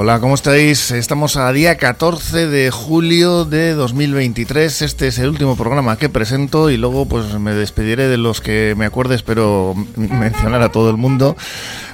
Hola, ¿cómo estáis? Estamos a día 14 de julio de 2023. Este es el último programa que presento y luego pues me despediré de los que me acuerde, espero mencionar a todo el mundo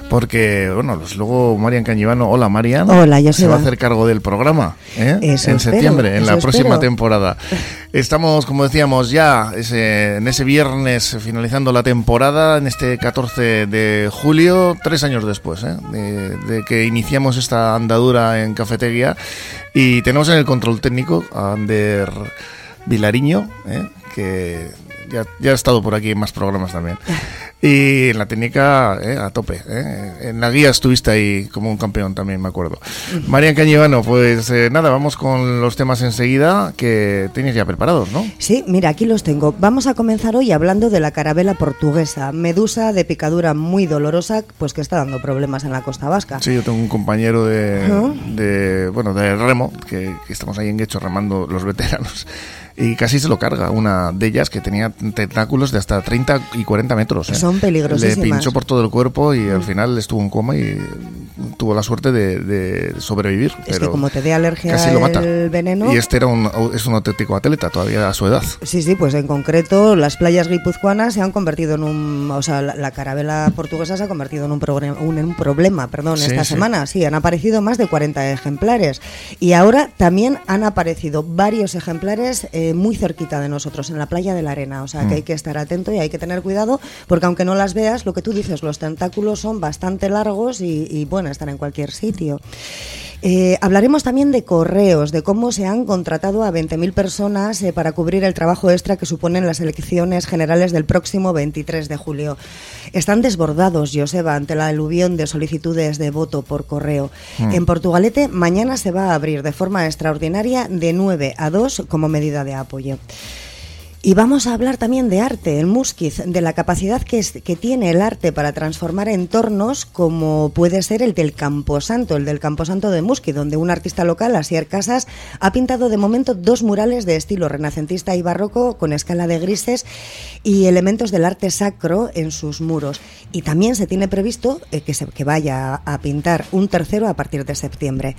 porque, bueno, pues luego Marian Cañivano, hola Marian, hola, ya se va a hacer cargo del programa ¿eh? en septiembre, en la próxima temporada. Estamos, como decíamos, ya en ese viernes finalizando la temporada, en este 14 de julio, tres años después ¿eh? de, que iniciamos esta andadura en Cafetería. Y tenemos en el control técnico a Ander Vilariño, ¿eh? que ya, ya ha estado por aquí en más programas también. Y en la técnica, eh, a tope. Eh. En la guía estuviste ahí como un campeón también, me acuerdo. María Cañivano, pues eh, nada, vamos con los temas enseguida que tienes ya preparados, ¿no? Sí, mira, aquí los tengo. Vamos a comenzar hoy hablando de la carabela portuguesa, medusa de picadura muy dolorosa, pues que está dando problemas en la costa vasca. Sí, yo tengo un compañero de, bueno, de remo, que, que estamos ahí en Guecho remando los veteranos y casi se lo carga. Una de ellas que tenía tentáculos de hasta 30 y 40 metros. ¿eh? Son peligrosísimas. Le pinchó por todo el cuerpo y al final estuvo en coma y tuvo la suerte de, sobrevivir. Es que como te dé alergia al veneno... Y este era un, es un auténtico atleta todavía a su edad. Sí, sí, pues en concreto las playas guipuzcoanas se han convertido en un... O sea, la, carabela portuguesa se ha convertido en un, un, problema perdón, esta semana. Sí, han aparecido más de 40 ejemplares. Y ahora también han aparecido varios ejemplares... Eh, muy cerquita de nosotros, en la playa de la arena. O sea que mm. hay que estar atento y hay que tener cuidado, porque aunque no las veas, lo que tú dices, los tentáculos son bastante largos y, y bueno, están en cualquier sitio. Eh, hablaremos también de correos, de cómo se han contratado a 20.000 personas eh, para cubrir el trabajo extra que suponen las elecciones generales del próximo 23 de julio. Están desbordados, Joseba, ante la aluvión de solicitudes de voto por correo. Mm. En Portugalete, mañana se va a abrir de forma extraordinaria de 9 a 2 como medida de apoyo. Y vamos a hablar también de arte, el Musquiz, de la capacidad que, que, tiene el arte para transformar entornos como puede ser el del Camposanto, el del Camposanto de Musquiz, donde un artista local, Asier Casas, ha pintado de momento dos murales de estilo renacentista y barroco con escala de grises y elementos del arte sacro en sus muros. Y también se tiene previsto eh, que, se, que vaya a pintar un tercero a partir de septiembre.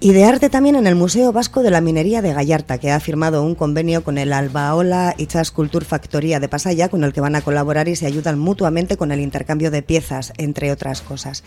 Y de arte también en el Museo Vasco de la Minería de Gallarta, que ha firmado un convenio con el Albaola y Chas Culture Factoría de Pasaya, con el que van a colaborar y se ayudan mutuamente con el intercambio de piezas, entre otras cosas.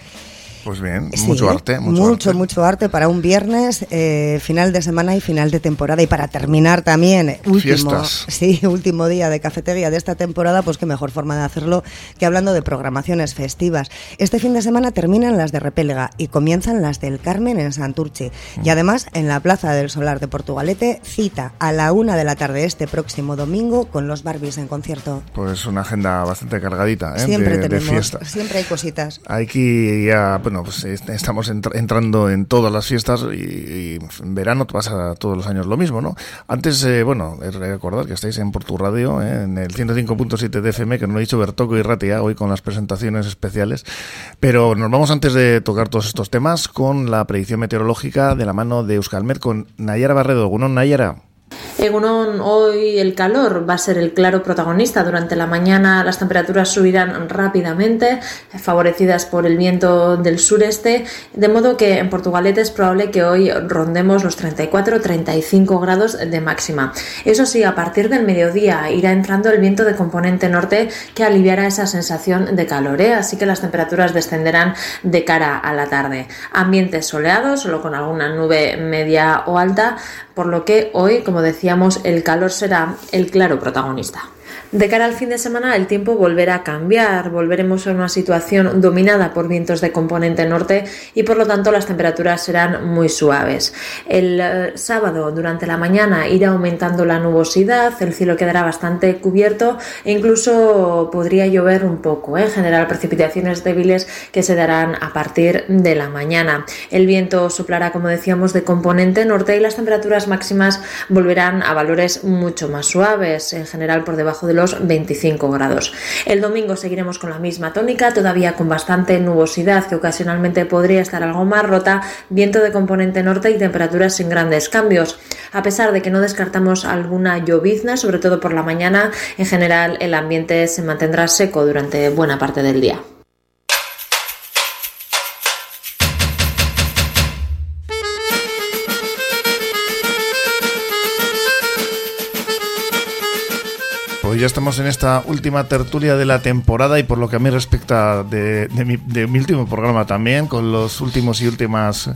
Pues bien, mucho arte. Mucho, mucho arte. para un viernes, eh, final de semana y final de temporada. Y para terminar también, último, sí, último día de cafetería de esta temporada, pues qué mejor forma de hacerlo que hablando de programaciones festivas. Este fin de semana terminan las de Repelga y comienzan las del Carmen en Santurce. Y además, en la Plaza del Solar de Portugalete, cita a la una de la tarde este próximo domingo con los Barbies en concierto. Pues una agenda bastante cargadita, ¿eh? Siempre de, tenemos, siempre hay cositas. Hay que ya bueno, pues estamos entrando en todas las fiestas y, en verano pasa todos los años lo mismo, ¿no? Antes, eh, bueno, recordar que estáis en Portu Radio, ¿eh? en el 105.7 de FM, que lo ha dicho Bertoco y Ratia hoy con las presentaciones especiales. Pero nos vamos antes de tocar todos estos temas con la predicción meteorológica de la mano de Euskalmet con Nayara Barredo. ¿Uno, Nayara? En hoy el calor va a ser el claro protagonista. Durante la mañana las temperaturas subirán rápidamente, favorecidas por el viento del sureste, de modo que en Portugalete es probable que hoy rondemos los 34-35 grados de máxima. Eso sí, a partir del mediodía irá entrando el viento de componente norte que aliviará esa sensación de calor, ¿eh? así que las temperaturas descenderán de cara a la tarde. Ambientes soleados, solo con alguna nube media o alta, por lo que hoy, como el calor será el claro protagonista. De cara al fin de semana el tiempo volverá a cambiar, volveremos a una situación dominada por vientos de componente norte y por lo tanto las temperaturas serán muy suaves. El eh, sábado durante la mañana irá aumentando la nubosidad, el cielo quedará bastante cubierto e incluso podría llover un poco, ¿eh? en general precipitaciones débiles que se darán a partir de la mañana. El viento soplará como decíamos de componente norte y las temperaturas máximas volverán a valores mucho más suaves, en general por debajo de los 25 grados. El domingo seguiremos con la misma tónica, todavía con bastante nubosidad que ocasionalmente podría estar algo más rota, viento de componente norte y temperaturas sin grandes cambios. A pesar de que no descartamos alguna llovizna, sobre todo por la mañana, en general el ambiente se mantendrá seco durante buena parte del día. Ya estamos en esta última tertulia de la temporada y por lo que a mí respecta de, mi, de mi último programa también, con los últimos y últimas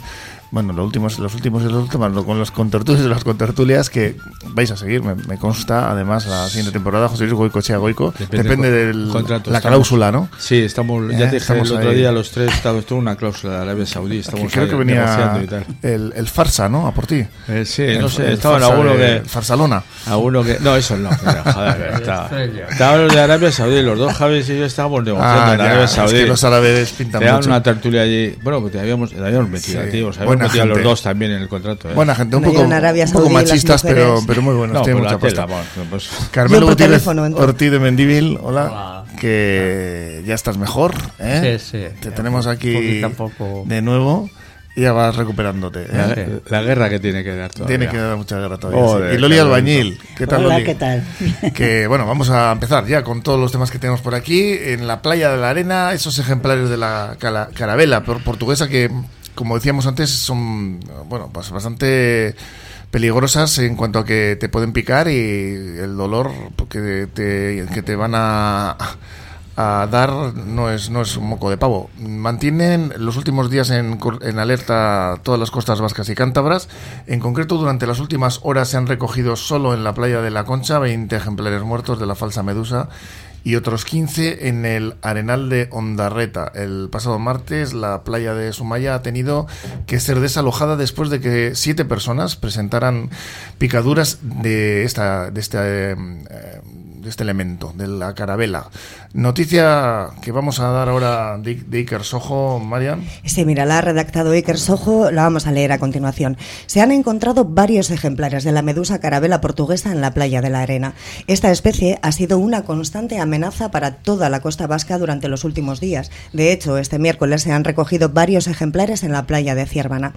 bueno, los últimos, los últimos y los últimos, con los contertulios y las contertulias que vais a seguir, me, consta, además, la siguiente temporada, José Luis Goico, Chea Goico, depende, de la cláusula, ¿no? Sí, estamos, ya te estamos el otro día, los tres, estamos toda una cláusula de Arabia Saudí, estamos Creo que venía El, el, Farsa, ¿no? A por ti. Eh, sí, no sé, estaban alguno que... Farsalona. Alguno que... No, eso no, joder, estaban los de Arabia Saudí, los dos Javis y yo estábamos negociando ah, en Arabia Saudí. Es que los árabes pintan mucho. una tertulia allí, bueno, pues te habíamos, te habíamos metido, tío, a los dos también en el contrato. ¿eh? Buena gente, un poco, un poco machistas, pero, pero muy buenos. No, tiene mucha pasta. Pues, Carmelo Gutiérrez Ortiz de Mendívil, hola. Que ya estás mejor. ¿eh? Sí, sí. Te tenemos aquí de nuevo y ya vas recuperándote. ¿eh? La, guerra que tiene que dar todavía. Tiene que dar mucha guerra todavía. Y Loli Albañil, ¿qué tal Hola, ¿qué tal? Que bueno, vamos a empezar ya con todos los temas que tenemos por aquí. En la playa de la arena, esos ejemplares de la carabela portuguesa que como decíamos antes, son bueno, pues bastante peligrosas en cuanto a que te pueden picar y el dolor que te, que te van a, dar no es, no es un moco de pavo. Mantienen los últimos días en, en, alerta todas las costas vascas y cántabras. En concreto, durante las últimas horas se han recogido solo en la playa de la Concha 20 ejemplares muertos de la falsa medusa y otros 15 en el Arenal de Ondarreta. El pasado martes la playa de Sumaya ha tenido que ser desalojada después de que siete personas presentaran picaduras de esta de este eh, este elemento, de la carabela. Noticia que vamos a dar ahora de, Iker Sojo, Marian. Sí, mira, la ha redactado Iker Sojo, la vamos a leer a continuación. Se han encontrado varios ejemplares de la medusa carabela portuguesa en la playa de la Arena. Esta especie ha sido una constante amenaza para toda la costa vasca durante los últimos días. De hecho, este miércoles se han recogido varios ejemplares en la playa de Ciervana.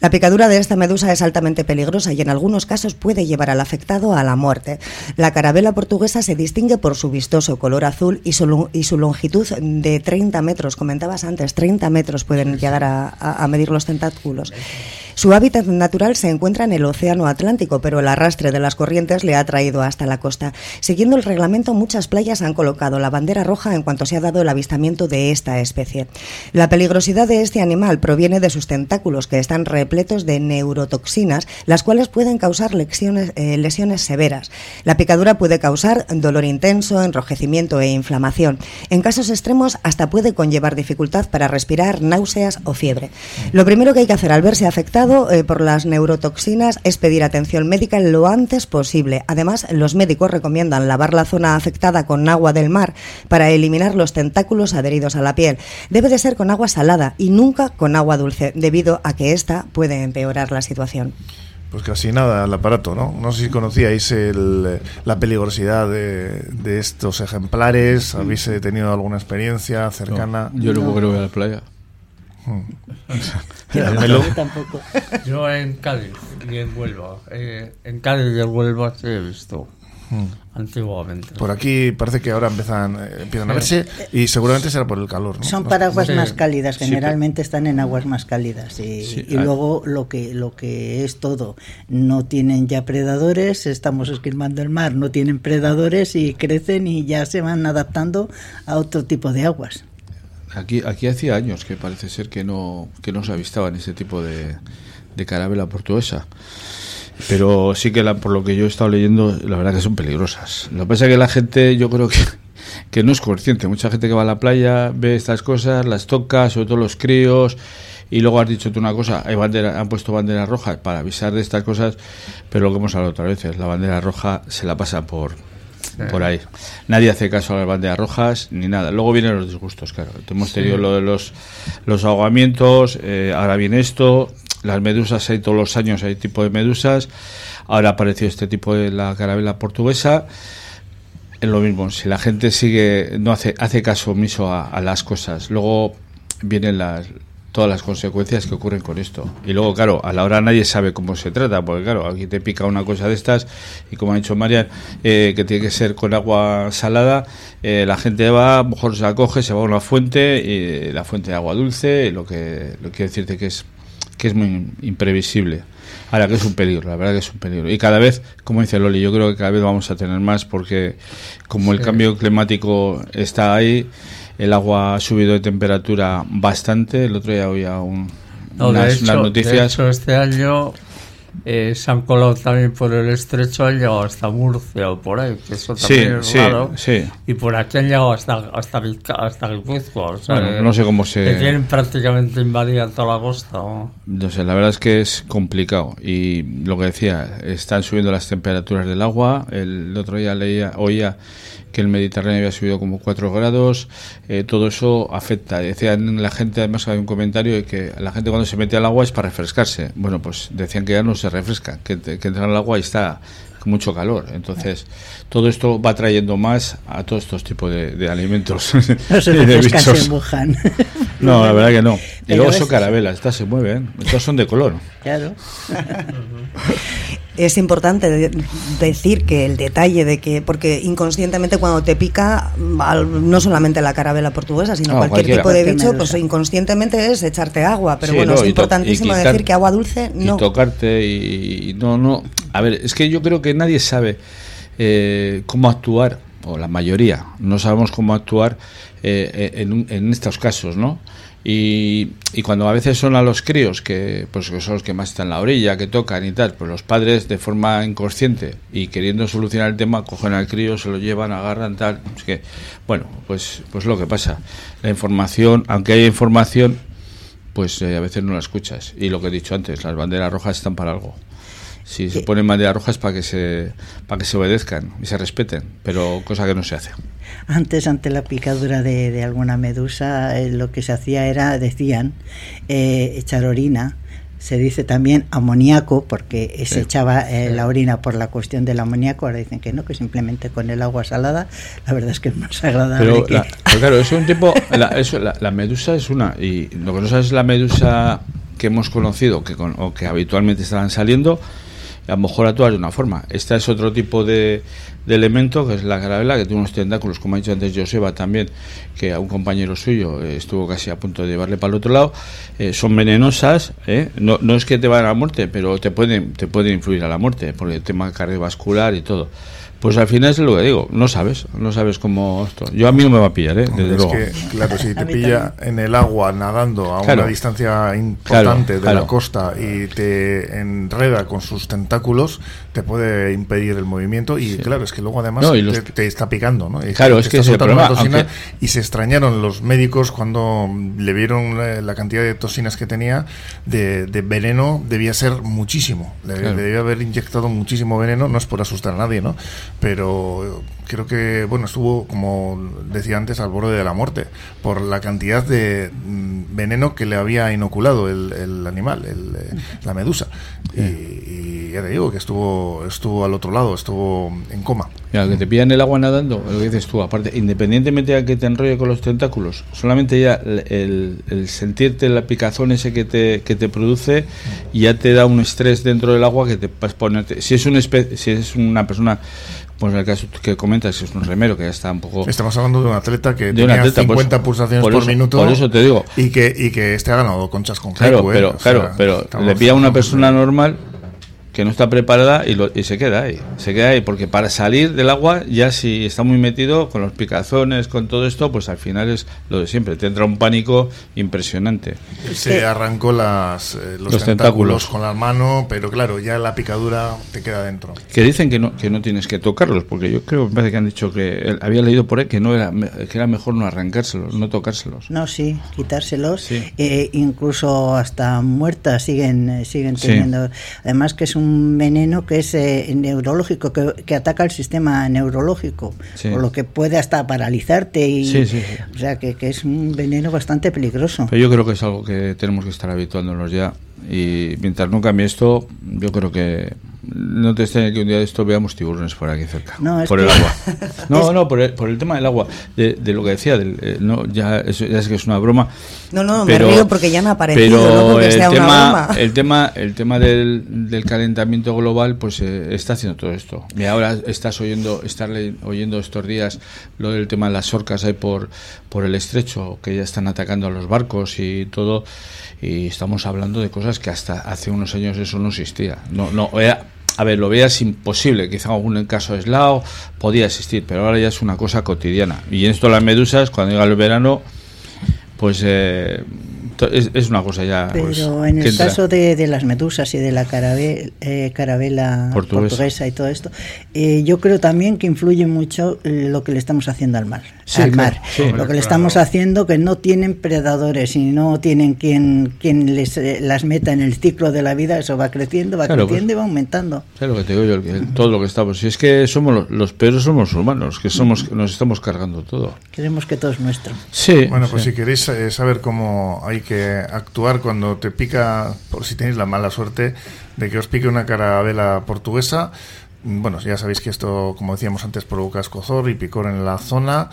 La picadura de esta medusa es altamente peligrosa y en algunos casos puede llevar al afectado a la muerte. La carabela portuguesa se distingue por su vistoso color azul y su, y su longitud de 30 metros. Comentabas antes, 30 metros pueden llegar a, a medir los tentáculos. Su hábitat natural se encuentra en el Océano Atlántico, pero el arrastre de las corrientes le ha traído hasta la costa. Siguiendo el reglamento, muchas playas han colocado la bandera roja en cuanto se ha dado el avistamiento de esta especie. La peligrosidad de este animal proviene de sus tentáculos, que están repletos de neurotoxinas, las cuales pueden causar lesiones, eh, lesiones severas. La picadura puede causar dolor intenso, enrojecimiento e inflamación. En casos extremos, hasta puede conllevar dificultad para respirar, náuseas o fiebre. Lo primero que hay que hacer al verse afectado eh, por las neurotoxinas es pedir atención médica lo antes posible. Además, los médicos recomiendan lavar la zona afectada con agua del mar para eliminar los tentáculos adheridos a la piel. Debe de ser con agua salada y nunca con agua dulce, debido a que esta puede empeorar la situación. Pues casi nada al aparato, ¿no? No sé si conocíais la peligrosidad de, estos ejemplares, habéis eh, tenido alguna experiencia cercana. yo luego creo que a la playa. yo tampoco. Yo en Cádiz y en Huelva. Eh, en Cádiz y en Huelva sí he visto. Hmm. Antiguamente. Por aquí parece que ahora empiezan, eh, empiezan a verse y seguramente será por el calor. Son para aguas más cálidas, generalmente están en aguas más cálidas. Y, y luego lo que, lo que es todo, no tienen ya predadores, estamos esquilmando el mar, no tienen predadores y crecen y ya se van adaptando a otro tipo de aguas. Aquí, aquí hacía años que parece ser que no, que no se avistaban ese tipo de, de carabela portuguesa. Pero sí que la, por lo que yo he estado leyendo, la verdad que son peligrosas. Lo que pasa es que la gente, yo creo que, que no es consciente. Mucha gente que va a la playa ve estas cosas, las toca, sobre todo los críos. Y luego has dicho tú una cosa, hay bandera, han puesto bandera roja para avisar de estas cosas, pero lo que hemos hablado otras veces, la bandera roja se la pasa por, por ahí. Nadie hace caso a las banderas rojas ni nada. Luego vienen los disgustos, claro. Hemos tenido lo de los, los ahogamientos, eh, ahora viene esto, las medusas hay todos los años, hay tipo de medusas, ahora apareció este tipo de la carabela portuguesa. Es lo mismo, si la gente sigue, no hace, hace caso omiso a, a las cosas, luego vienen las, todas las consecuencias que ocurren con esto. Y luego, claro, a la hora nadie sabe cómo se trata, porque claro, aquí te pica una cosa de estas y como ha dicho María, eh, que tiene que ser con agua salada, eh, la gente va, a lo mejor se la coge, se va a una fuente, y la fuente de agua dulce, lo que lo quiero decirte que es que es muy imprevisible. Ahora que es un peligro, la verdad que es un peligro. Y cada vez, como dice Loli, yo creo que cada vez vamos a tener más porque como el cambio climático está ahí, el agua ha subido de temperatura bastante. El otro día había un, unas, noticias. este año eh, se han colado también por el estrecho, han llegado hasta Murcia o por ahí, que eso también es raro. Y por aquí han llegado hasta, hasta, hasta Guipúzcoa. no sé cómo se. Que tienen prácticamente invadida toda la costa. ¿no? sé, la verdad es que es complicado. Y lo que decía, están subiendo las temperaturas del agua. El, otro día leía, oía que el Mediterráneo había subido como 4 grados, eh, todo eso afecta. Decían la gente, además hay un comentario de que la gente cuando se mete al agua es para refrescarse. Bueno, pues decían que ya no se refresca, que, que entra al agua y está mucho calor. Entonces, todo esto va trayendo más a todos estos tipos de, alimentos. No se refrescan, No, la verdad que no. Y luego son carabelas, estas se mueven, estas son de color. Claro. es importante decir que el detalle de que, porque inconscientemente cuando te pica, no solamente la carabela portuguesa, sino cualquier tipo de bicho, pues inconscientemente es echarte agua. Pero bueno, es importantísimo decir que agua dulce no. Y tocarte y, no, no. A ver, es que yo creo que nadie sabe eh, cómo actuar, o la mayoría, no sabemos cómo actuar eh, en, en estos casos, ¿no? Y, cuando a veces son a los críos, que, pues, que son los que más están en la orilla, que tocan y tal, pues los padres de forma inconsciente y queriendo solucionar el tema, cogen al crío, se lo llevan, agarran, tal. Es que, bueno, pues, pues lo que pasa. La información, aunque haya información, pues eh, a veces no la escuchas. Y lo que he dicho antes, las banderas rojas están para algo. Si se ponen banderas rojas para que se para que se obedezcan y se respeten, pero cosa que no se hace. Antes, ante la picadura de, alguna medusa, eh, lo que se hacía era, decían, eh, echar orina. Se dice también amoníaco, porque se echaba eh, la orina por la cuestión del amoníaco. Ahora dicen que no, que simplemente con el agua salada. La verdad es que es más agradable. Pero, claro, es un tipo. La, la, medusa es una. Y lo que no sabes es la medusa que hemos conocido, que, con, o que habitualmente estaban saliendo a lo mejor actúas de una forma. Este es otro tipo de, de elemento, que es la carabela, que tiene unos tentáculos, como ha dicho antes Joseba también, que a un compañero suyo eh, estuvo casi a punto de llevarle para el otro lado. Eh, son venenosas, eh, no, no es que te van a la muerte, pero te pueden, te pueden influir a la muerte, por el tema cardiovascular y todo. Pues al final es lo que digo, no sabes, no sabes cómo esto. Yo a mí no me va a pillar, ¿eh? Desde luego. Que, claro, si te pilla en el agua nadando a una distancia importante de la costa y te enreda con sus tentáculos, te puede impedir el movimiento y claro, es que luego además te, está picando, ¿no? claro, es que es el problema. Y se extrañaron los médicos cuando le vieron la cantidad de toxinas que tenía de, veneno, debía ser muchísimo. Le, debía haber inyectado muchísimo veneno, no es por asustar a nadie, ¿no? Pero creo que bueno estuvo como decía antes al borde de la muerte por la cantidad de mm, veneno que le había inoculado el, animal eh, la medusa. Y, ya te digo que estuvo estuvo al otro lado estuvo en coma. Que te pillan el agua nadando lo que dices tú aparte independientemente de que te enrolle con los tentáculos solamente ya el, sentirte la picazón ese que te, que te produce ya te da un estrés dentro del agua que te vas ponerte si es un si es una persona pues en el caso que comentas, es un remero que ya está un poco. Estamos hablando de un atleta que tiene 50 pulsaciones por, minuto. Por eso te digo. Y que, y que este ha ganado conchas con Claro, ¿eh? pero, claro, pero le pilla a una persona normal que no está preparada y, y, se queda ahí. Se queda ahí porque para salir del agua, ya si está muy metido con los picazones, con todo esto, pues al final es lo de siempre. Te entra un pánico impresionante. Se arrancó las, eh, los, tentáculos. con la mano, pero claro, ya la picadura te queda dentro. Que dicen que no, que no tienes que tocarlos, porque yo creo me parece que han dicho que había leído por ahí que no era que era mejor no arrancárselos, no tocárselos. No, sí, quitárselos. Eh, incluso hasta muertas siguen, eh, siguen teniendo. Además que es un veneno que es eh, neurológico, que, ataca el sistema neurológico, por lo que puede hasta paralizarte. Y, O sea, que, es un veneno bastante peligroso. Pero yo creo que es algo que tenemos que estar habituándonos ya. Y mientras no cambie esto, yo creo que no te extraña que un día de esto veamos tiburones por aquí cerca, por el agua. No, no, por el, por el, tema del agua, de, lo que decía, del, eh, no, ya, ya sé que es una broma. No, no, pero, me río porque ya me ha aparecido, pero el, tema, el tema, el tema del, del calentamiento global, pues eh, está haciendo todo esto. Y ahora estás oyendo, estar oyendo estos días lo del tema de las orcas ahí por, por el estrecho, que ya están atacando a los barcos y todo y estamos hablando de cosas que hasta hace unos años eso no existía. No, no, a ver, lo veas imposible, quizá algún caso aislado podía existir, pero ahora ya es una cosa cotidiana. Y en esto las medusas, cuando llega el verano, pues eh, es, una cosa ya. Pero pues, en el caso de, las medusas y de la eh, carabela portuguesa. y todo esto, eh, yo creo también que influye mucho lo que le estamos haciendo al mar. Al mar. lo que le estamos haciendo que no tienen predadores y no tienen quien, quien les, eh, las meta en el ciclo de la vida, eso va creciendo, va creciendo pues, y va aumentando. Claro que te digo yo, todo lo que estamos. Si es que somos los, los peores somos humanos, que somos nos estamos cargando todo. Queremos que todo es nuestro. Sí. Bueno, pues si queréis saber cómo hay que actuar cuando te pica, por si tenéis la mala suerte de que os pique una carabela portuguesa. Bueno, ya sabéis que esto, como decíamos antes, provoca escozor y picor en la zona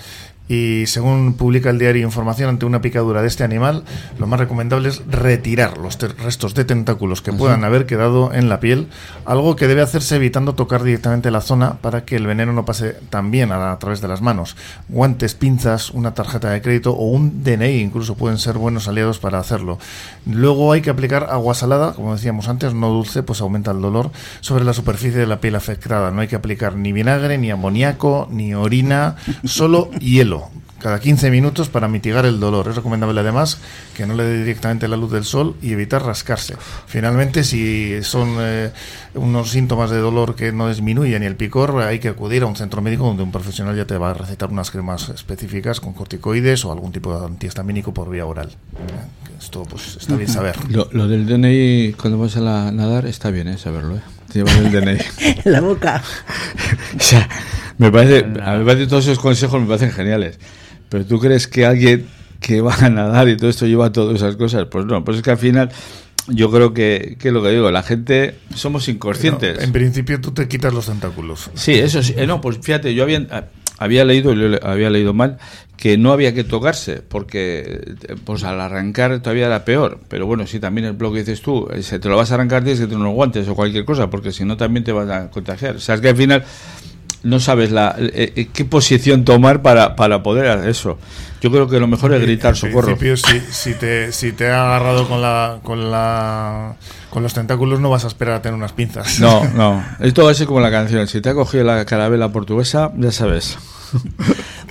y según publica el diario Información, ante una picadura de este animal, lo más recomendable es retirar los restos de tentáculos que puedan haber quedado en la piel, algo que debe hacerse evitando tocar directamente la zona para que el veneno no pase también a, a través de las manos. Guantes, pinzas, una tarjeta de crédito o un DNI incluso pueden ser buenos aliados para hacerlo. Luego hay que aplicar agua salada, como decíamos antes, no dulce, pues aumenta el dolor, sobre la superficie de la piel afectada. No hay que aplicar ni vinagre, ni amoníaco, ni orina, solo hielo cada 15 minutos para mitigar el dolor. Es recomendable además que no le dé directamente la luz del sol y evitar rascarse. Finalmente, si son eh, unos síntomas de dolor que no disminuyen y el picor, hay que acudir a un centro médico donde un profesional ya te va a recetar unas cremas específicas con corticoides o algún tipo de antihistamínico por vía oral. Eh, esto pues está bien saber. Lo, del DNI cuando vas a nadar está bien ¿eh? saberlo. ¿eh? Llevar el DNI. la boca. o sea, me parece, a mí me parece todos esos consejos me parecen geniales. Pero tú crees que alguien que va a nadar y todo esto lleva todas esas cosas, pues no, pues es que al final yo creo que, que lo que digo, la gente somos inconscientes. en principio tú te quitas los tentáculos. Sí, eso sí. Eh, no, pues fíjate, yo había, había leído, había leído mal, que no había que tocarse, porque pues al arrancar todavía era peor. Pero bueno, si también el blog que dices tú, eh, si te lo vas a arrancar tienes que tener unos guantes o cualquier cosa, porque si no también te vas a contagiar. O sea, es que al final no sabes la, eh, eh, qué posición tomar para, para poder hacer eso. Yo creo que lo mejor es gritar socorro. En si, si, te, si te ha agarrado con la, con la con los tentáculos no vas a esperar a tener unas pinzas. No, no. Esto va a ser como la canción. Si te ha cogido la carabela portuguesa, ya sabes.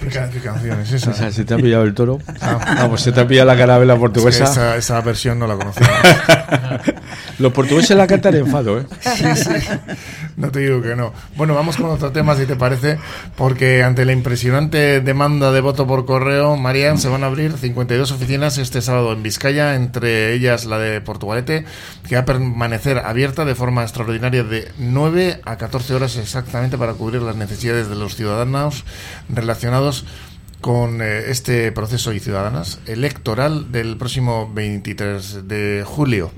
¿Qué, canción es esa? O sea, si te ha pillado el toro. Ah, no, pues si te ha pillado la carabela portuguesa. esa, esa, versión no la conocía. Los portugueses la cantan en fado, ¿eh? Sí, sí. No te digo que no. Bueno, vamos con otro tema, si te parece, porque ante la impresionante demanda de voto por correo, Marian, se van a abrir 52 oficinas este sábado en Vizcaya, entre ellas la de Portugalete, que va a permanecer abierta de forma extraordinaria de 9 a 14 horas exactamente para cubrir las necesidades de los ciudadanos relacionados menos con eh, este proceso y ciudadanas electoral del próximo 23 de julio.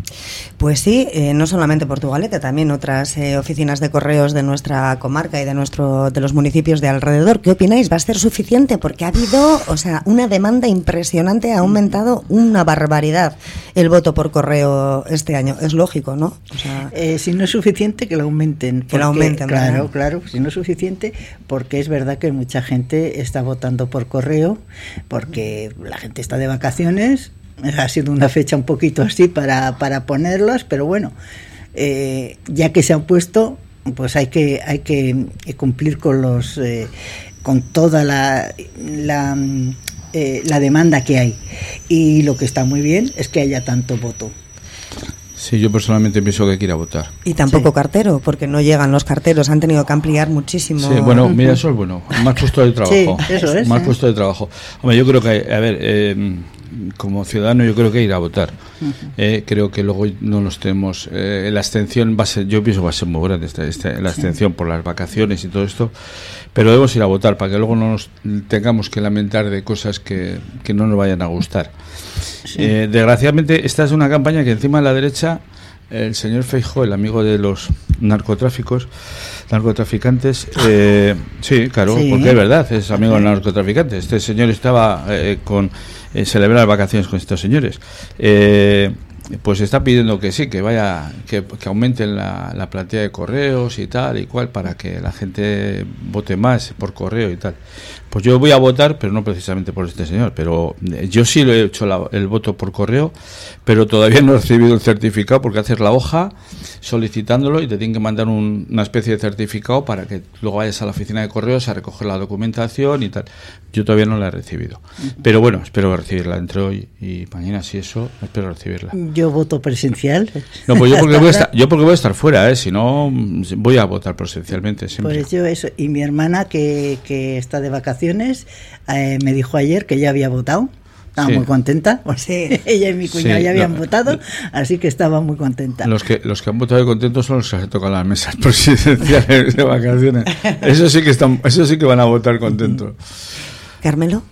Pues sí, eh, no solamente Portugalete, también otras eh, oficinas de correos de nuestra comarca y de nuestro de los municipios de alrededor. ¿Qué opináis? ¿Va a ser suficiente? Porque ha habido, o sea, una demanda impresionante, ha aumentado una barbaridad el voto por correo este año. Es lógico, ¿no? si no es suficiente, que lo aumenten. que lo aumenten. Claro, claro. Si no es suficiente, porque es verdad que mucha gente está votando por correo porque la gente está de vacaciones. Ha sido una fecha un poquito así para, para ponerlas, pero bueno, eh, ya que se han puesto, pues hay que, hay que cumplir con los eh, con toda la, la, eh, la demanda que hay. Y lo que está muy bien es que haya tanto voto. Sí, yo personalmente pienso que hay que ir a votar. Y tampoco cartero, porque no llegan los carteros, han tenido que ampliar muchísimo. Sí, bueno, mira, eso es bueno, más puesto de trabajo. Sí, eso es. Más ¿eh? puesto de trabajo. Hombre, yo creo que, a ver, eh, como ciudadano yo creo que ir a votar. Eh, creo que luego no nos tenemos... la abstención va a ser, yo pienso que va a ser muy grande esta, la abstención por las vacaciones y todo esto, pero debemos ir a votar para que luego no nos tengamos que lamentar de cosas que, que no nos vayan a gustar. Eh, desgraciadamente, esta es una campaña que encima de la derecha el señor Feijo, el amigo de los narcotráficos, narcotraficantes, eh, sí, claro, porque es verdad, es amigo de los narcotraficantes. Este señor estaba eh, con eh, celebrar vacaciones con estos señores. Eh, pues está pidiendo que sí, que vaya, que, que aumenten la, la plantilla de correos y tal y cual para que la gente vote más por correo y tal. Pues yo voy a votar, pero no precisamente por este señor, pero eh, yo sí lo he hecho el voto por correo, pero todavía no he recibido el certificado porque haces la hoja solicitándolo y te tienen que mandar una especie de certificado para que luego vayas a la oficina de correos a recoger la documentación y tal. Yo todavía no la he recibido, pero bueno, espero recibirla entre hoy y mañana, si eso, espero recibirla. Yo voto presencial. No, pues yo porque voy a estar, yo porque voy a estar fuera, ¿eh? si no, voy a votar presencialmente siempre. Pues yo eso, y mi hermana que, que está de vacaciones eh, me dijo ayer que ya había votado. Estaba muy contenta. ella y mi cuñado ya habían votado, así que estaba muy contenta. Los que, los que han votado contentos son los que se tocan las mesas presidenciales de vacaciones. Eso sí que están, eso sí que van a votar contentos. Carmelo.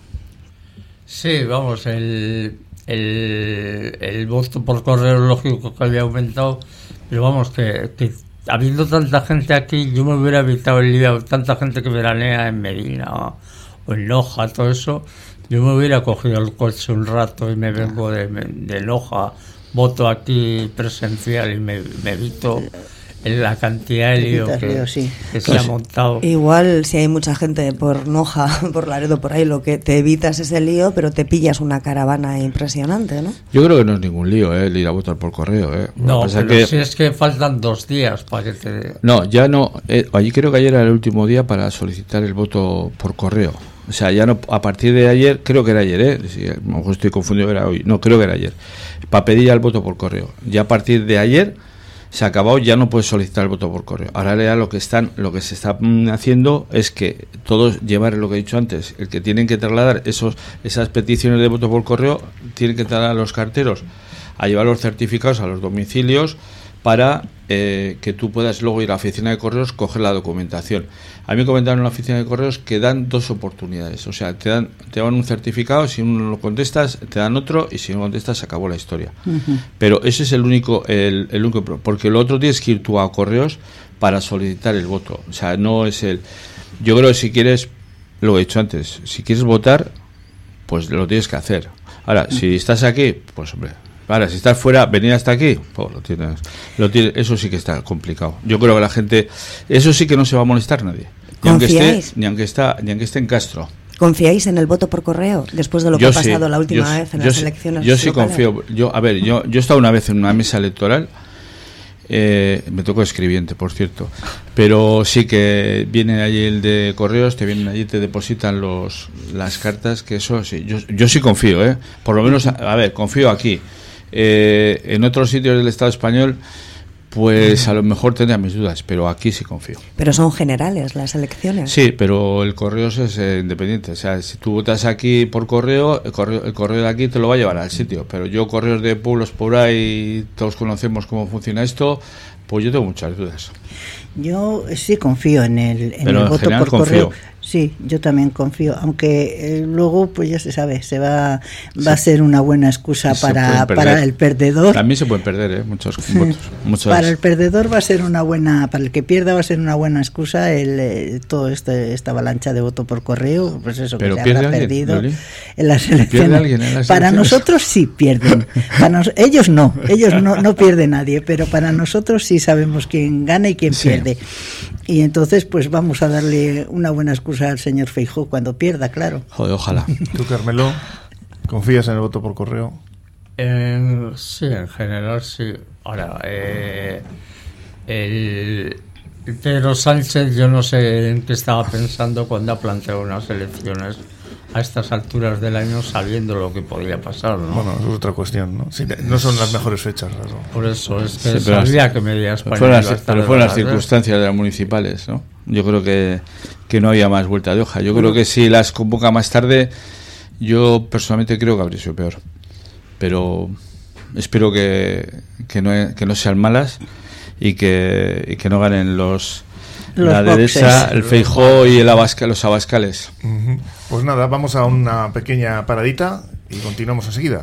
Sí, vamos, el, el, el voto por correo lógico que había aumentado, pero vamos, que, que habiendo tanta gente aquí, yo me hubiera evitado el día, tanta gente que veranea en Medina o en Loja, todo eso, yo me hubiera cogido el coche un rato y me vengo de, de Loja, voto aquí presencial y me, me evito la cantidad de lío que, se ha montado. Igual si hay mucha gente por Noja, por Laredo, por ahí, lo que te evitas es el lío, pero te pillas una caravana impresionante, ¿no? Yo creo que no es ningún lío, ¿eh? el ir a votar por correo. ¿eh? No, pero si es que faltan dos días para que te... No, ya no. Eh, allí creo que ayer era el último día para solicitar el voto por correo. O sea, ya no, a partir de ayer, creo que era ayer, ¿eh? Si, a lo mejor estoy confundido, era hoy. No, creo que era ayer. Para pedir ya el voto por correo. Ya a partir de ayer se ha acabado, ya no puedes solicitar el voto por correo. Ahora ya lo que están, lo que se está mm, haciendo es que todos llevar lo que he dicho antes, el que tienen que trasladar esos, esas peticiones de voto por correo, tienen que trasladar a los carteros a llevar los certificados a los domicilios para eh, que tú puedas luego ir a la oficina de correos, coger la documentación. A mí me comentaron en la oficina de correos que dan dos oportunidades. O sea, te dan, te dan un certificado, si uno lo contestas, te dan otro, y si no contestas, se acabó la historia. Pero ese es el único, el, el único, porque el otro tienes que ir tú a correos para solicitar el voto. O sea, no es el. Yo creo que si quieres, lo he dicho antes, si quieres votar, pues lo tienes que hacer. Ahora, si estás aquí, pues hombre, Ahora, si estás fuera, venir hasta aquí, pues lo tienes, lo tienes, eso sí que está complicado. Yo creo que la gente, eso sí que no se va a molestar nadie. Ni aunque, esté, ni aunque, está, ni aunque esté en Castro. ¿Confiáis en el voto por correo después de lo que ha pasado la última vez en las elecciones? Yo sí confío. Yo, a ver, yo, yo he estado una vez en una mesa electoral. Eh, me tocó escribiente, por cierto. Pero sí que viene allí el de correos, te vienen allí, te depositan los, las cartas, que eso sí. Yo, yo sí confío, ¿eh? Por lo menos, a ver, confío aquí. Eh, en otros sitios del Estado español, pues a lo mejor tendría mis dudas, pero aquí sí confío. Pero son generales las elecciones. Sí, pero el correo es eh, independiente. O sea, si tú votas aquí por correo el, correo, el correo de aquí te lo va a llevar al sitio. Pero yo, correos de pueblos por ahí, todos conocemos cómo funciona esto, pues yo tengo muchas dudas. Yo sí confío en el, en el voto por correo. Sí, yo también confío, aunque eh, luego, pues ya se sabe, se va, va a ser una buena excusa para, para el perdedor. También se pueden perder, ¿eh? Muchos, muchos, Para el perdedor va a ser una buena, para el que pierda va a ser una buena excusa el eh, todo este, esta avalancha de voto por correo, pues eso que se habrá perdido en las elecciones. para nosotros sí pierden, para ellos no, ellos no, no pierde nadie, pero para nosotros sí sabemos quién gana y quién pierde. Y entonces, pues vamos a darle una buena excusa al señor Feijó cuando pierda, claro. Joder, ojalá. ¿Tú, Carmelo, confías en el voto por correo? sí, en general sí. Ahora, eh, el Pedro Sánchez, yo no sé en qué estaba pensando cuando ha planteado unas elecciones a estas alturas del año sabiendo lo que podría pasar, ¿no? Bueno, es otra cuestión, ¿no? no son las mejores fechas. Por eso, es que sabía que media España fueron las, pero fueron las circunstancias de las municipales, ¿no? Yo creo que, que no había más vuelta de hoja. Yo creo que si las convoca más tarde, yo personalmente creo que habría sido peor. Pero espero que, que, no, que no sean malas y que, y que no ganen los la derecha, el Feijó y el los Abascales. Pues nada, vamos a una pequeña paradita y continuamos enseguida.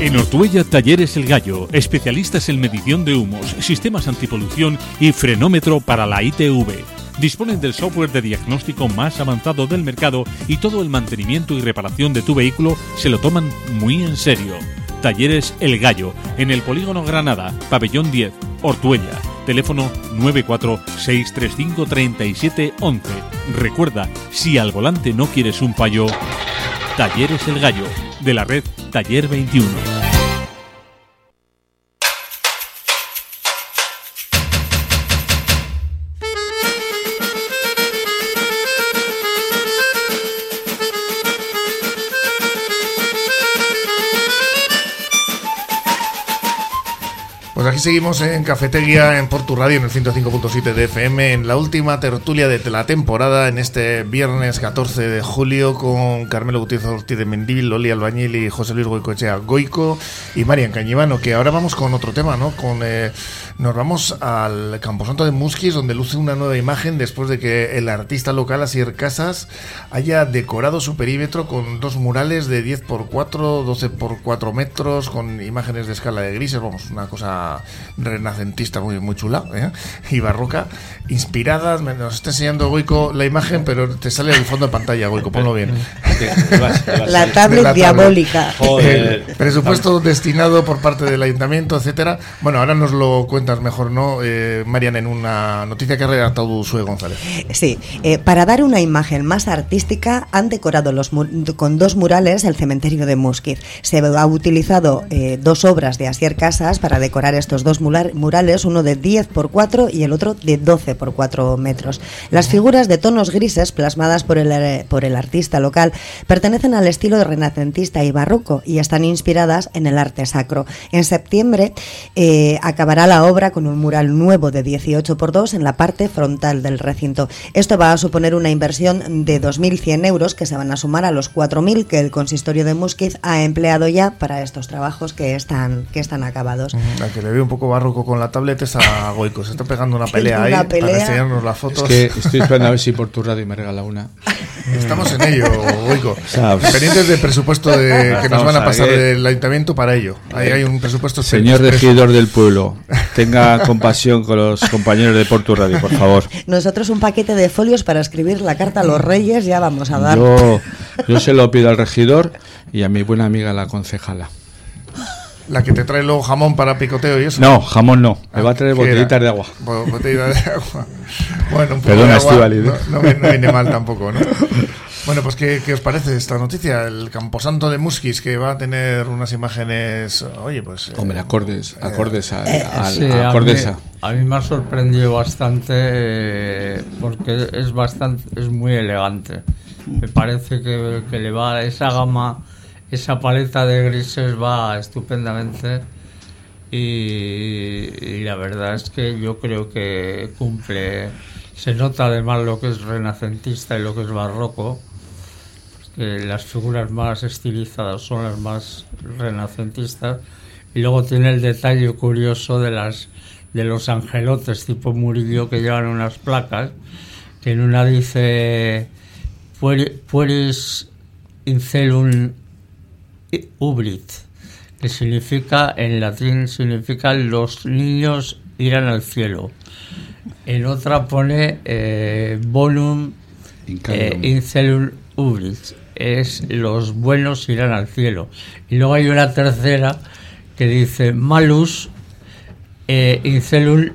En Ortuella Talleres El Gallo, especialistas en medición de humos, sistemas antipolución y frenómetro para la ITV disponen del software de diagnóstico más avanzado del mercado y todo el mantenimiento y reparación de tu vehículo se lo toman muy en serio. Talleres El Gallo, en el Polígono Granada, Pabellón 10, Ortuella. Teléfono 946353711. Recuerda, si al volante no quieres un payo, Talleres El Gallo, de la red Taller 21. Seguimos en Cafetería, en Portu Radio, en el 105.7 de FM, en la última tertulia de la temporada, en este viernes 14 de julio, con Carmelo Gutiérrez Ortiz de Mendil, Loli Albañil y José Luis Goicoechea Goico y Marian Cañivano, que ahora vamos con otro tema, ¿no? Con eh, nos vamos al Camposanto de Musquis, donde luce una nueva imagen después de que el artista local Asier Casas haya decorado su perímetro con dos murales de 10 por 4, 12 por 4 metros, con imágenes de escala de grises, vamos, una cosa renacentista muy, muy chula ¿eh? y barroca, inspiradas. Nos está enseñando Goico la imagen, pero te sale el fondo de pantalla, Goico, ponlo bien. la tablet diabólica. Presupuesto destinado por parte del ayuntamiento, etcétera. Bueno, ahora nos lo cuenta mejor, ¿no, eh, Mariana, en una noticia que ha redactado Sue González? Sí, eh, para dar una imagen más artística han decorado los con dos murales el cementerio de Musquiz. Se ha utilizado eh, dos obras de Asier Casas para decorar estos dos murales, uno de 10 por 4 y el otro de 12 por 4 metros. Las figuras de tonos grises plasmadas por el, eh, por el artista local pertenecen al estilo renacentista y barroco y están inspiradas en el arte sacro. En septiembre acabará la obra con un mural nuevo de 18 por 2 en la parte frontal del recinto. Esto va a suponer una inversión de 2.100 euros que se van a sumar a los 4.000 que el consistorio de Musquiz ha empleado ya para estos trabajos que están, que están acabados. La que le veo un poco barroco con la tablet es a Goico. Se está pegando una pelea ahí para enseñarnos las fotos. Es que estoy esperando a ver si por tu radio me regala una. Estamos en ello, Goico. Pendientes de presupuesto de, que nos van a pasar del ayuntamiento para ello. Ahí hay un presupuesto. Señor regidor del pueblo, tenga compasión con los compañeros de Porto Radio, por favor. Nosotros un paquete de folios para escribir la carta a los reyes ya vamos a dar. Yo, se lo pido al regidor y a mi buena amiga la concejala. La que te trae luego jamón para picoteo y eso. No, jamón no. Me va a traer botellitas de agua. Botellitas de agua. Bueno, un poco Perdona, de agua no, no, viene mal tampoco, ¿no? Bueno, pues ¿qué, os parece esta noticia? El Camposanto de Musquis que va a tener unas imágenes, oye, pues... Eh, Hombre, acordes, eh, acordes a, eh, a, a, mí, me ha sorprendido bastante porque es bastante, es muy elegante. Me parece que, que le va esa gama, esa paleta de grises va estupendamente. y, la verdad es que yo creo que cumple se nota además lo que es renacentista y lo que es barroco las figuras más estilizadas son las más renacentistas. Y luego tiene el detalle curioso de las de los angelotes tipo Murillo que llevan unas placas. Que en una dice pueris incelum ubrit que significa en latín significa los niños irán al cielo en otra pone eh, bonum eh, incelum ubrit es los buenos irán al cielo. Y luego hay una tercera que dice malus eh, incelum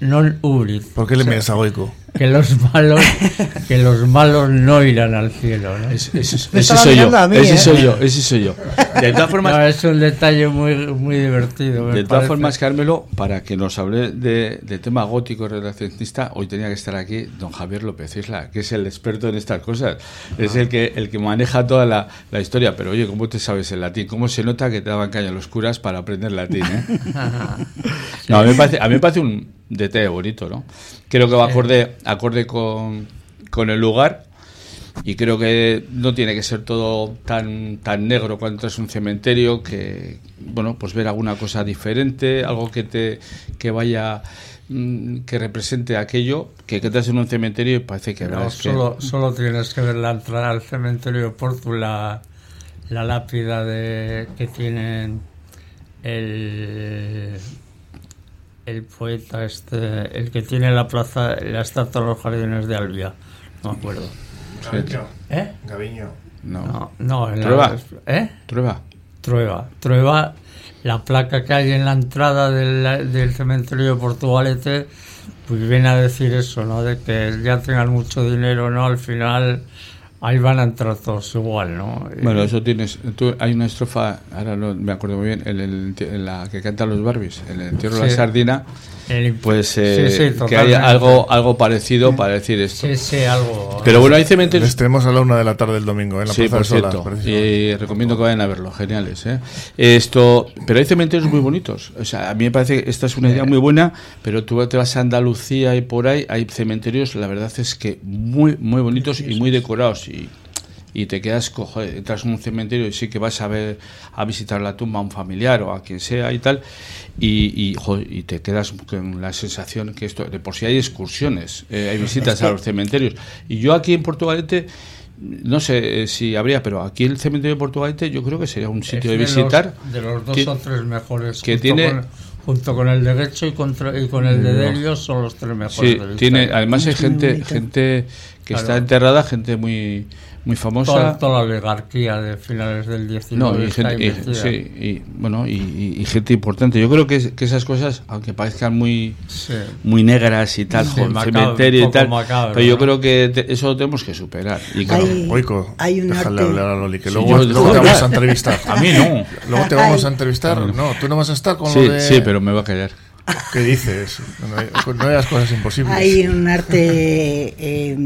non ubrit. ¿Por qué le miras a Goico? Que los malos que los malos no irán al cielo ese, soy yo ese ¿eh? soy yo ese soy yo. De todas formas es un detalle muy muy divertido de todas formas Carmelo para que nos hable de, tema gótico relacionista hoy tenía que estar aquí don Javier López Isla que es el experto en estas cosas. Es el que el que maneja toda la, la, historia. Pero oye cómo te sabes el latín cómo se nota que te daban caña los curas para aprender latín ¿eh? no, a mí me parece a mí me parece un detalle bonito no creo que va acorde, acorde con, con el lugar. Y creo que no tiene que ser todo tan tan negro cuando es un cementerio que bueno pues ver alguna cosa diferente algo que te que vaya mm, que represente aquello que que estás en un cementerio y parece que no solo solo tienes que ver la entrada al cementerio por la la lápida de que tienen el el poeta este el que tiene la plaza la estatua de los jardines de Albia no me acuerdo Gaviño. ¿Eh? Gaviño. No. No, Trueba. ¿Eh? Trueba. Trueba. Trueba, la placa que hay en la entrada del, del cementerio de Portugalete, pues viene a decir eso, ¿no? De que ya tengan mucho dinero, ¿no? Al final ahí van a entrar todos igual, ¿no? Bueno, eso tienes. Tú, hay una estrofa, ahora no me acuerdo muy bien, en, la que cantan los Barbies, el entierro de la sardina pues eh, que haya algo algo parecido para decir esto. Sí, sí, algo. Pero bueno, hay cementerios. Estaremos a la una de la tarde del domingo, en la sí, por cierto. y recomiendo que vayan a verlo, geniales. ¿eh? Esto, pero hay cementerios muy bonitos. O sea, a mí me parece que esta es una idea muy buena, pero tú te vas a Andalucía y por ahí hay cementerios, la verdad es que muy muy bonitos y muy decorados y y te quedas, cojo, entras en un cementerio y sí que vas a ver a visitar la tumba a un familiar o a quien sea y tal, y, y, te quedas con la sensación que esto, de por si hay excursiones, eh, hay visitas a los cementerios. Y yo aquí en Portugalete, no sé eh, si habría, pero aquí el cementerio de Portugalete yo creo que sería un sitio de, visitar. de los dos o tres mejores. Que tiene. junto con el derecho y, y con el de Delios son los tres mejores. Sí, tiene, además hay gente, gente que está enterrada, gente muy muy famosa. Toda, la oligarquía de finales del 19 y gente, sí, y, bueno, y, gente importante. Yo creo que, que esas cosas, aunque parezcan muy, muy negras y tal, cementerio y tal, pero yo creo que eso lo tenemos que superar. Y claro, hay, Oico, hay un déjale hablar a Loli, que luego, luego te vamos a entrevistar. a mí no. Luego te vamos a entrevistar. No, tú no vas a estar con sí, lo de... Sí, pero me va a callar. ¿Qué dices? No hay, las cosas imposibles. Hay un arte eh,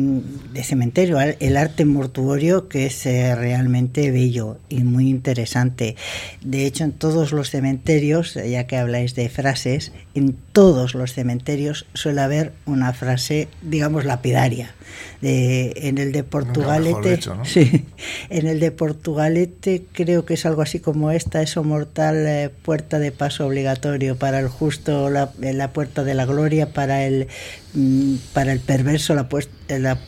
de cementerio, el arte mortuorio, que es eh, realmente bello y muy interesante. De hecho, en todos los cementerios, ya que habláis de frases, en todos los cementerios suele haber una frase, digamos, lapidaria de, en el de Portugalete, sí, en el de Portugalete creo que es algo así como esta, eso mortal, eh, puerta de paso obligatorio para el justo, la, la puerta de la gloria, para el, mm, para el perverso, la, la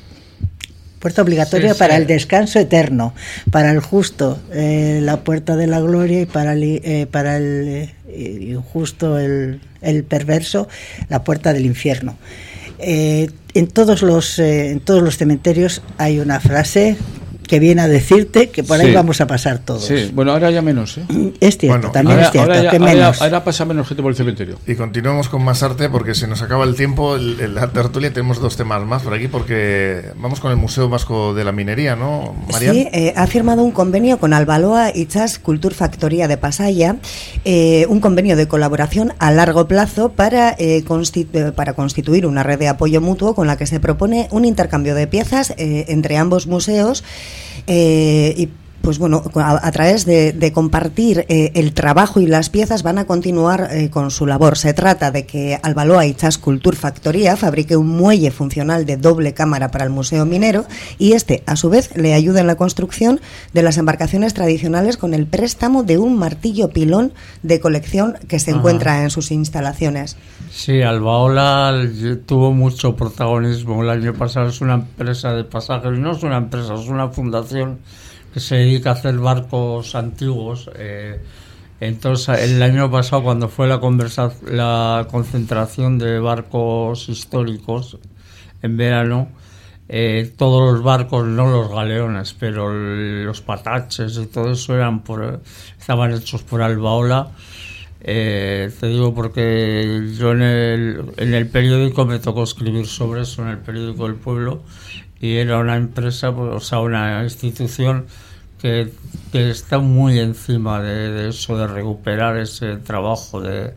puerta obligatoria para el descanso eterno, para el justo eh, la puerta de la gloria y para el, eh, para el injusto, el, el perverso, la puerta del infierno. Eh, en, todos los, eh, en todos los cementerios hay una frase que viene a decirte que por ahí vamos a pasar todos. Sí, bueno, ahora ya menos. ¿eh? Es cierto, también es cierto. Ahora, que menos. Ahora, pasa menos gente por el cementerio. Y continuamos con más arte porque se nos acaba el tiempo. En la tertulia tenemos dos temas más por aquí porque vamos con el Museo Vasco de la Minería, ¿no, María? Sí, eh, ha firmado un convenio con Albaloa y Chas Cultur Factoría de Pasaya, eh, un convenio de colaboración a largo plazo para, para constituir una red de apoyo mutuo con la que se propone un intercambio de piezas entre ambos museos eh, pues bueno, a, través de, compartir eh, el trabajo y las piezas van a continuar eh, con su labor. Se trata de que Albaloa y Chas Culture Factoría fabrique un muelle funcional de doble cámara para el Museo Minero y este, a su vez, le ayuda en la construcción de las embarcaciones tradicionales con el préstamo de un martillo pilón de colección que se encuentra en sus instalaciones. Sí, Albaola tuvo mucho protagonismo el año pasado. Es una empresa de pasajes, no es una empresa, es una fundación que se dedica a hacer barcos antiguos. Eh, entonces, el año pasado, cuando fue la, la concentración de barcos históricos en verano, eh, todos los barcos, no los galeones, pero los pataches y todo eso eran por, estaban hechos por Albaola. Eh, te digo porque yo en el, en el periódico me tocó escribir sobre eso, en el periódico del pueblo, y era una empresa, pues, o sea, una institución que, está muy encima de, eso, de recuperar ese trabajo de,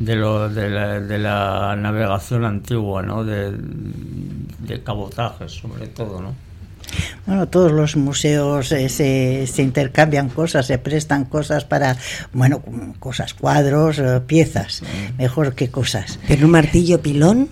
de, lo, de, la, navegación antigua, ¿no? de, de cabotaje sobre todo, ¿no? Bueno, todos los museos eh, se, se, intercambian cosas, se prestan cosas para, bueno, cosas, cuadros, eh, piezas, mejor que cosas. ¿Pero un martillo pilón?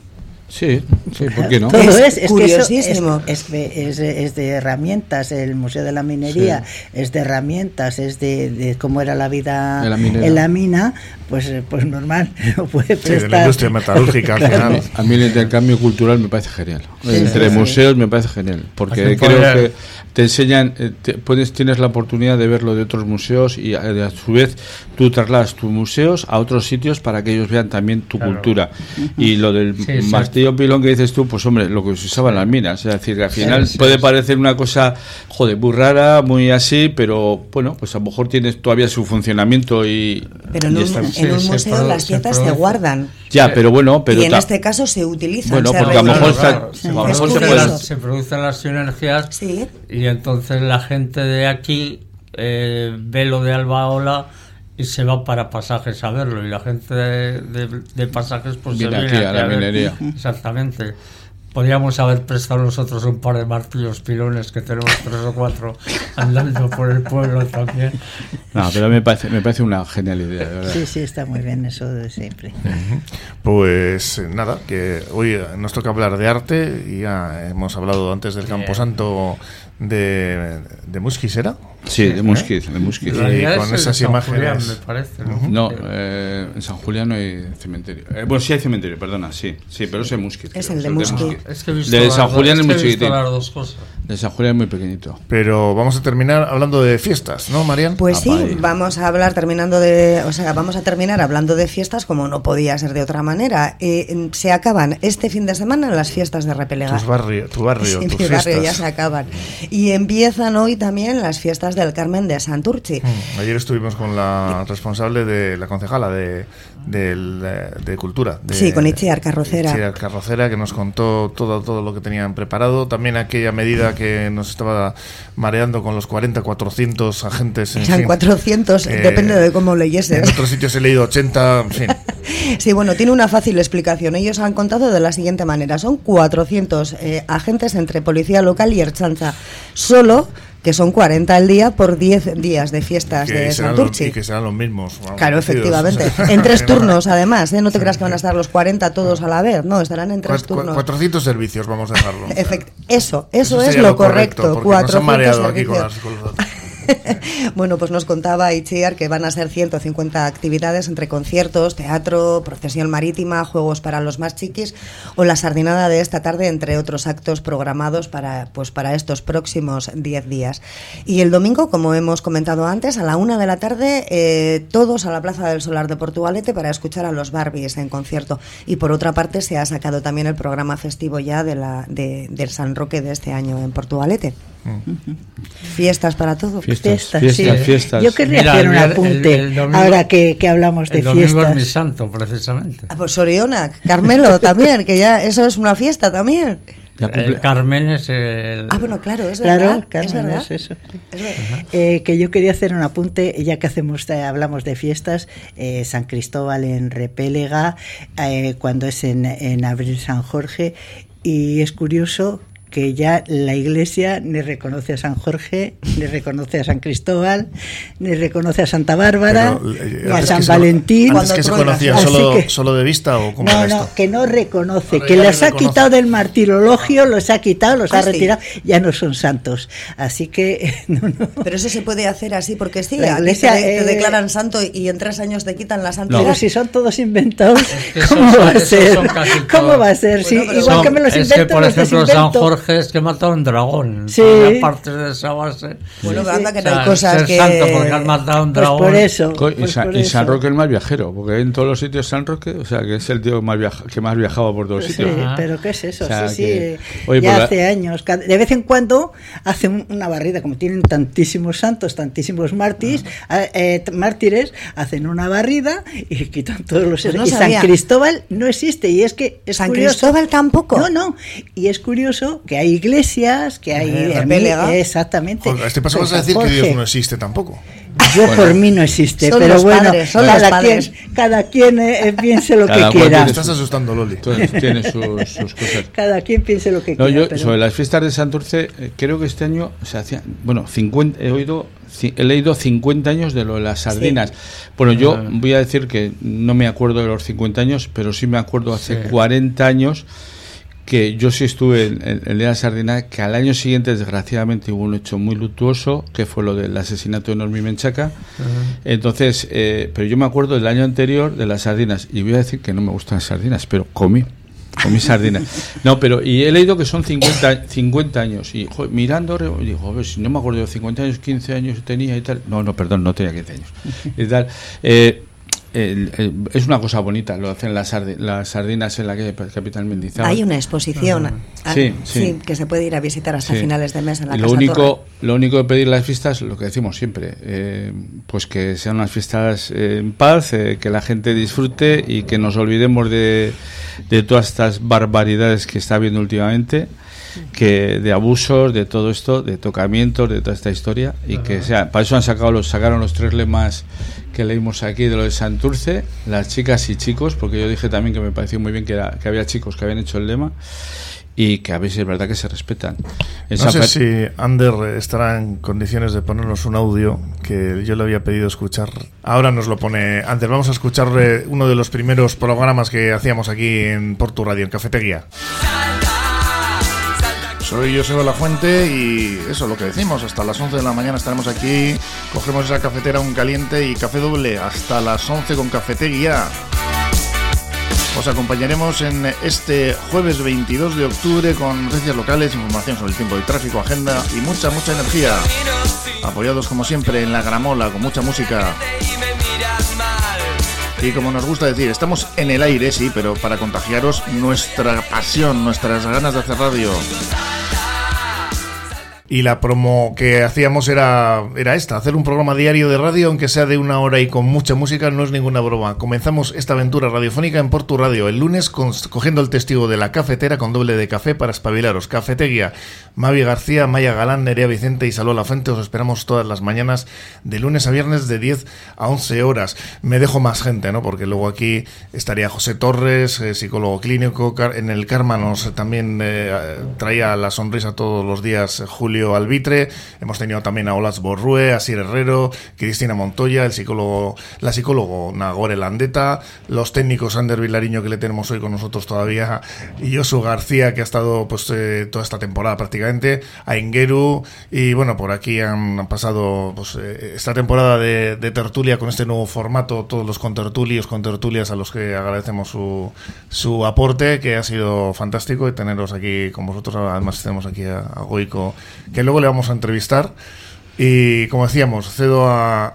Sí, sí, ¿por qué no? Todo es, es, curiosísimo. es, es, es, de herramientas, el Museo de la Minería es de herramientas, es de, de, cómo era la vida en la mina, pues, pues normal, no puede. Sí, de la industria metalúrgica al final. A mí el intercambio cultural me parece genial. Entre museos me parece genial, porque creo que te enseñan, eh, puedes, tienes la oportunidad de verlo de otros museos y a, su vez tú trasladas tus museos a otros sitios para que ellos vean también tu cultura. Y lo del martillo pilón que dices tú, pues hombre, lo que se usaba en las minas, es decir, que al final puede parecer una cosa, joder, muy rara, muy así, pero bueno, pues a lo mejor tienes todavía su funcionamiento y... Pero en, un, museo las piezas se guardan. Ya, pero bueno, pero... Y en este caso se utilizan. Bueno, porque a lo mejor, se, producen las sinergias sí. y entonces la gente de aquí eh, ve lo de Albaola y se va para pasajes a verlo y la gente de, pasajes pues viene se viene aquí, a la minería. Exactamente. Podríamos haber prestado nosotros un par de martillos pilones que tenemos tres o cuatro andando por el pueblo también. No, pero me parece, me parece una genial idea. ¿verdad? Sí, sí, está muy bien eso de siempre. Pues nada, que hoy nos toca hablar de arte y ya hemos hablado antes del Camposanto de, de Musquis, ¿era? Sí, de Musquiz, de Musquiz. Y con esas imágenes. me parece, ¿no? eh, en San Julián no hay cementerio. Eh, bueno, sí hay cementerio, perdona, sí. Sí, pero es el Musquiz. Es el de Musquiz. Es que he visto de San Julián es muy chiquitito. las dos cosas. De San Julián es muy pequeñito. Pero vamos a terminar hablando de fiestas, ¿no, Marian? Pues sí, vamos a hablar terminando de. O sea, vamos a terminar hablando de fiestas como no podía ser de otra manera. Eh, se acaban este fin de semana las fiestas de Repelega. tu barrio, tu barrio, sí, mi barrio ya se acaban. Y empiezan hoy también las fiestas del Carmen de Santurci. Mm, ayer estuvimos con la responsable de la concejala de, de, Cultura. sí, con Itziar Carrocera. Itziar Carrocera, que nos contó todo, todo lo que tenían preparado. También aquella medida que nos estaba mareando con los 40, 400 agentes. En Eran 400, depende de cómo leyeses. En otros sitios he leído 80, en fin. Sí, bueno, tiene una fácil explicación. Ellos han contado de la siguiente manera. Son 400 eh, agentes entre policía local y Erchanza. Solo que son 40 al día por 10 días de fiestas de Santurchi. y que serán los mismos. claro, efectivamente. en tres turnos, además. ¿eh? No te creas que van a estar los 40 todos a la vez. No, estarán en tres turnos. 400 servicios, vamos a dejarlo. eso, eso, es lo correcto. 400 servicios. bueno, pues nos contaba Itziar que van a ser 150 actividades entre conciertos, teatro, procesión marítima, juegos para los más chiquis o la sardinada de esta tarde, entre otros actos programados para, pues para estos próximos 10 días. Y el domingo, como hemos comentado antes, a la una de la tarde, eh, todos a la Plaza del Solar de Portugalete para escuchar a los Barbies en concierto. Y por otra parte, se ha sacado también el programa festivo ya de la, de, del San Roque de este año en Portugalete. Fiestas para todos. Fiestas, fiestas, fiestas, Yo querría hacer un apunte ahora que, que, hablamos de el fiestas. es mi santo, precisamente. Ah, pues Soriona, Carmelo también, que ya eso es una fiesta también. El Carmen es el... Ah, bueno, claro, es verdad. Claro, es verdad. eso. Eh, que yo quería hacer un apunte, ya que hacemos eh, hablamos de fiestas, eh, San Cristóbal en Repélega, cuando es en, en Abril San Jorge, y es curioso que ya la Iglesia ni reconoce a San Jorge, ni reconoce a San Cristóbal, ni reconoce a Santa Bárbara, eh, ni a San Valentín. ¿Antes que se conocía solo, solo, de vista o cómo No, no, que no reconoce, que los ha quitado del martirologio, los ha quitado, los ha ah, retirado, ya no son santos. Así que... Pero eso se puede hacer así, porque sí, la Iglesia te, eh, declaran santo y en tres años te quitan la santidad. Pero si son todos inventados, ¿cómo, va a ser? ¿Cómo va a ser? igual que me los invento, por ejemplo, San Jorge es que mató a un dragón. Sí. Aparte de esa base. Bueno, anda que no hay cosas ser que. santo porque han matado a un pues dragón. por eso. Pues y, San, Roque el más viajero, porque en todos los sitios San Roque, o sea, que es el tío más que más viajaba por todos los sitios. Sí, pero ¿qué es eso? sí, sí. Oye, ya hace años. De vez en cuando hacen una barrida, como tienen tantísimos santos, tantísimos mártires, ah. eh, mártires, hacen una barrida y quitan todos los. Pues no y San Cristóbal no existe, y es que. Es San Cristóbal tampoco. No, no. Y es curioso que hay iglesias, que hay... Eh, exactamente. este paso vas a decir que Dios no existe tampoco. Yo por mí no existe, pero bueno, cada, quien, cada quien eh, piense lo que quiera. Te estás asustando, Loli. tiene sus, cosas. Cada quien piense lo que no, quiera. Yo, pero... Sobre las fiestas de Santurce, eh, creo que este año se hacía, bueno, 50, he oído he leído 50 años de lo de las sardinas. Bueno, yo voy a decir que no me acuerdo de los 50 años, pero sí me acuerdo hace 40 años que yo sí estuve en, el día de la sardina, que al año siguiente desgraciadamente hubo un hecho muy luctuoso, que fue lo del asesinato de Normi Menchaca. Entonces, eh, pero yo me acuerdo del año anterior de las sardinas, y voy a decir que no me gustan las sardinas, pero comí. Comí sardinas. No, pero y he leído que son 50, 50 años. Y mirando, digo, a ver, si no me acuerdo, 50 años, 15 años tenía y tal. No, no, perdón, no tenía 15 años. Y tal. Eh, es una cosa bonita, lo hacen las, las sardinas en la calle Capital Mendizábal. Hay una exposición ah, sí, sí. que se puede ir a visitar hasta finales de mes en la lo único Lo único de pedir las fiestas, lo que decimos siempre, eh, pues que sean unas fiestas en paz, eh, que la gente disfrute y que nos olvidemos de, de todas estas barbaridades que está habiendo últimamente que de abusos, de todo esto, de tocamientos, de toda esta historia y que sea, para eso han sacado los sacaron los tres lemas que leímos aquí de lo de Santurce, las chicas y chicos, porque yo dije también que me pareció muy bien que, que había chicos que habían hecho el lema y que a veces es verdad que se respetan. no sé si Ander estará en condiciones de ponernos un audio que yo le había pedido escuchar. Ahora nos lo pone Ander. Vamos a escuchar uno de los primeros programas que hacíamos aquí en Portu Radio, en Cafetería. Soy Joseba La Fuente y eso, lo que decimos, hasta las 11 de la mañana estaremos aquí, cogemos esa cafetera un caliente y café doble hasta las 11 con cafetería. Os acompañaremos en este jueves 22 de octubre con noticias locales, información sobre el tiempo de tráfico, agenda y mucha, mucha energía. Apoyados como siempre en la gramola con mucha música. Y como nos gusta decir, estamos en el aire, sí, pero para contagiaros nuestra pasión, nuestras ganas de hacer radio y la promo que hacíamos era, era esta, hacer un programa diario de radio, aunque sea de una hora y con mucha música, no es ninguna broma. Comenzamos esta aventura radiofónica en Portu Radio el lunes cogiendo el testigo de la cafetera con doble de café para espabilaros. Cafetería, Mavi García, Maya Galán, Nerea Vicente y Saló La Fuente, os esperamos todas las mañanas de lunes a viernes de 10 a 11 horas. Me dejo más gente, ¿no? Porque luego aquí estaría José Torres, eh, psicólogo clínico, en el Karma nos también eh, traía la sonrisa todos los días eh, Albitre, hemos tenido también a Olas Borrue, a Sir Herrero, Cristina Montoya, el psicólogo, la psicólogo Nagore Landeta, los técnicos Ander Vilariño que le tenemos hoy con nosotros todavía, y Josu García que ha estado pues eh, toda esta temporada prácticamente, a Ingeru, y bueno, por aquí han, pasado pues, eh, esta temporada de, tertulia con este nuevo formato, todos los contertulios, contertulias a los que agradecemos su, su aporte, que ha sido fantástico y teneros aquí con vosotros, además tenemos aquí a Goico que luego le vamos a entrevistar. Y como decíamos, cedo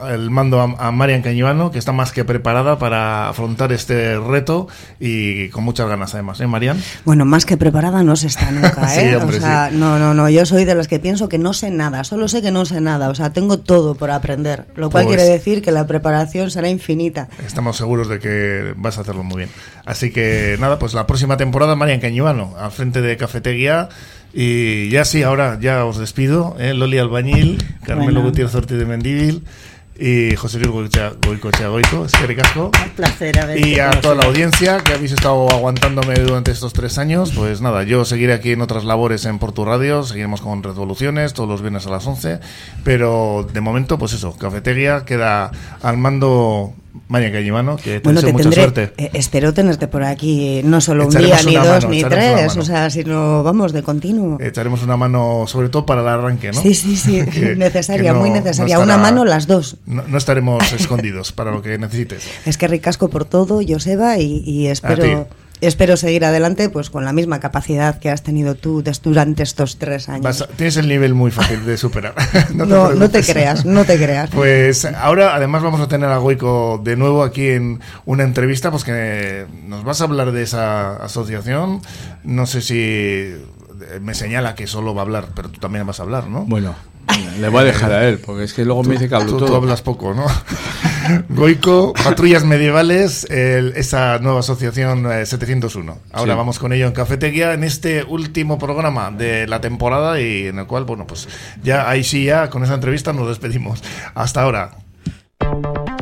el mando a, Marian Cañivano, que está más que preparada para afrontar este reto y con muchas ganas además, ¿eh, Marian? Bueno, más que preparada no se está nunca, ¿eh? o sea, no, no, no, yo soy de las que pienso que no sé nada, solo sé que no sé nada, o sea, tengo todo por aprender, lo cual pues quiere decir que la preparación será infinita. Estamos seguros de que vas a hacerlo muy bien. Así que nada, pues la próxima temporada Marian Cañivano, al frente de Cafetería y ya sí, ahora ya os despido. ¿eh? Loli Albañil, Carmelo Gutiérrez Ortiz de Mendívil y José Luis Goicochea Goico. Es que ricasco. Un placer haber Y a toda la audiencia que habéis estado aguantándome durante estos tres años. Pues nada, yo seguiré aquí en otras labores en Portu Radio. Seguiremos con Revoluciones todos los viernes a las 11. Pero de momento, pues eso, Cafetería queda al mando María Callimano, que te bueno, te mucha suerte. Eh, espero tenerte por aquí no solo un día, ni dos, ni tres, o sea, sino vamos de continuo. Echaremos una mano, sobre todo para el arranque, ¿no? Sí, sí, sí, necesaria, muy necesaria. una mano, las dos. No, estaremos escondidos para lo que necesites. Es que ricasco por todo, Joseba, y, y espero espero seguir adelante pues con la misma capacidad que has tenido tú durante estos tres años. tienes el nivel muy fácil de superar. no, te no, te creas, no te creas. Pues ahora además vamos a tener a Goico de nuevo aquí en una entrevista, pues que nos vas a hablar de esa asociación. No sé si me señala que solo va a hablar, pero tú también vas a hablar, ¿no? Bueno, le voy a dejar a él, porque es que luego me dice que hablo tú, todo. hablas poco, ¿no? Goico, Patrullas Medievales, esa nueva asociación 701. Eh, Ahora vamos con ello en Cafetería en este último programa de la temporada y en el cual, bueno, pues ya ahí sí, ya con esa entrevista nos despedimos. Hasta ahora.